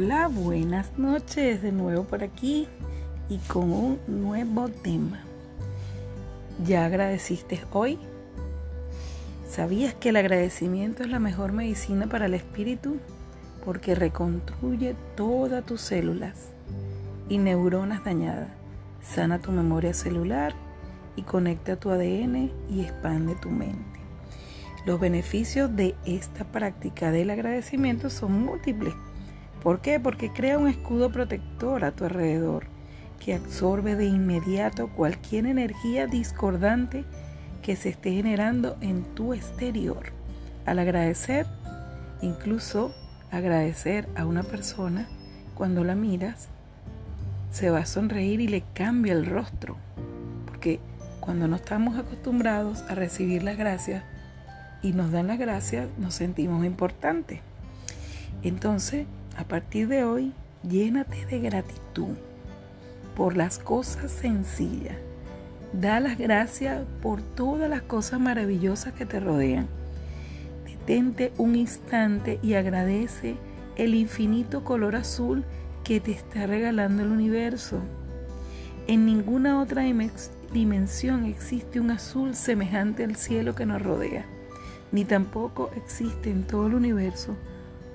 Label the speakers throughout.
Speaker 1: Hola, buenas noches de nuevo por aquí y con un nuevo tema. ¿Ya agradeciste hoy? ¿Sabías que el agradecimiento es la mejor medicina para el espíritu? Porque reconstruye todas tus células y neuronas dañadas, sana tu memoria celular y conecta tu ADN y expande tu mente. Los beneficios de esta práctica del agradecimiento son múltiples ¿Por qué? Porque crea un escudo protector a tu alrededor que absorbe de inmediato cualquier energía discordante que se esté generando en tu exterior. Al agradecer, incluso agradecer a una persona, cuando la miras, se va a sonreír y le cambia el rostro. Porque cuando no estamos acostumbrados a recibir las gracias y nos dan las gracias, nos sentimos importantes. Entonces, a partir de hoy, llénate de gratitud por las cosas sencillas. Da las gracias por todas las cosas maravillosas que te rodean. Detente un instante y agradece el infinito color azul que te está regalando el universo. En ninguna otra dimensión existe un azul semejante al cielo que nos rodea, ni tampoco existe en todo el universo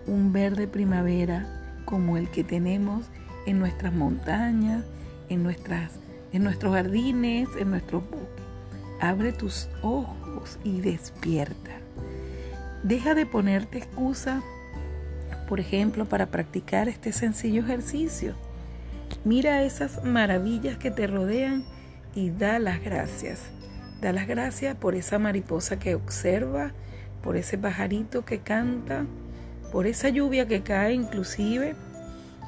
Speaker 1: un verde primavera como el que tenemos en nuestras montañas, en, nuestras, en nuestros jardines, en nuestro bosques. Abre tus ojos y despierta. Deja de ponerte excusa, por ejemplo, para practicar este sencillo ejercicio. Mira esas maravillas que te rodean y da las gracias. Da las gracias por esa mariposa que observa, por ese pajarito que canta, por esa lluvia que cae inclusive,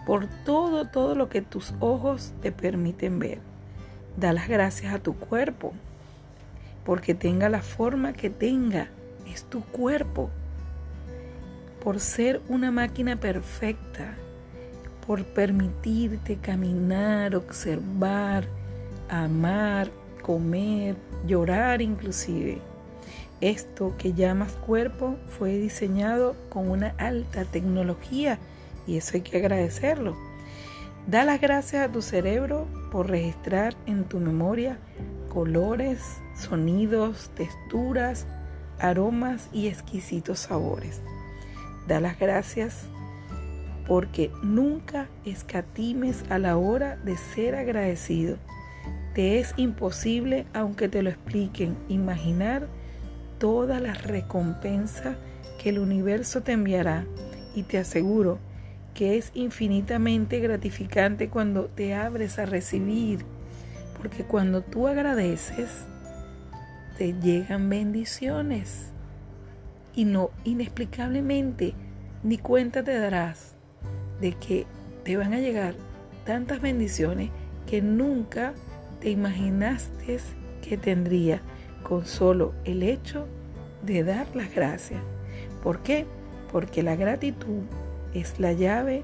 Speaker 1: por todo, todo lo que tus ojos te permiten ver. Da las gracias a tu cuerpo, porque tenga la forma que tenga, es tu cuerpo, por ser una máquina perfecta, por permitirte caminar, observar, amar, comer, llorar inclusive. Esto que llamas cuerpo fue diseñado con una alta tecnología y eso hay que agradecerlo. Da las gracias a tu cerebro por registrar en tu memoria colores, sonidos, texturas, aromas y exquisitos sabores. Da las gracias porque nunca escatimes a la hora de ser agradecido. Te es imposible, aunque te lo expliquen, imaginar toda la recompensa que el universo te enviará. Y te aseguro que es infinitamente gratificante cuando te abres a recibir, porque cuando tú agradeces, te llegan bendiciones. Y no inexplicablemente ni cuenta te darás de que te van a llegar tantas bendiciones que nunca te imaginaste que tendría con solo el hecho de dar las gracias. ¿Por qué? Porque la gratitud es la llave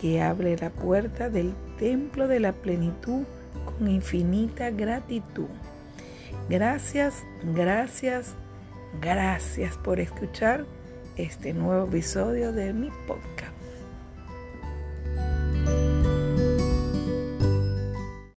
Speaker 1: que abre la puerta del templo de la plenitud con infinita gratitud. Gracias, gracias, gracias por escuchar este nuevo episodio de mi podcast.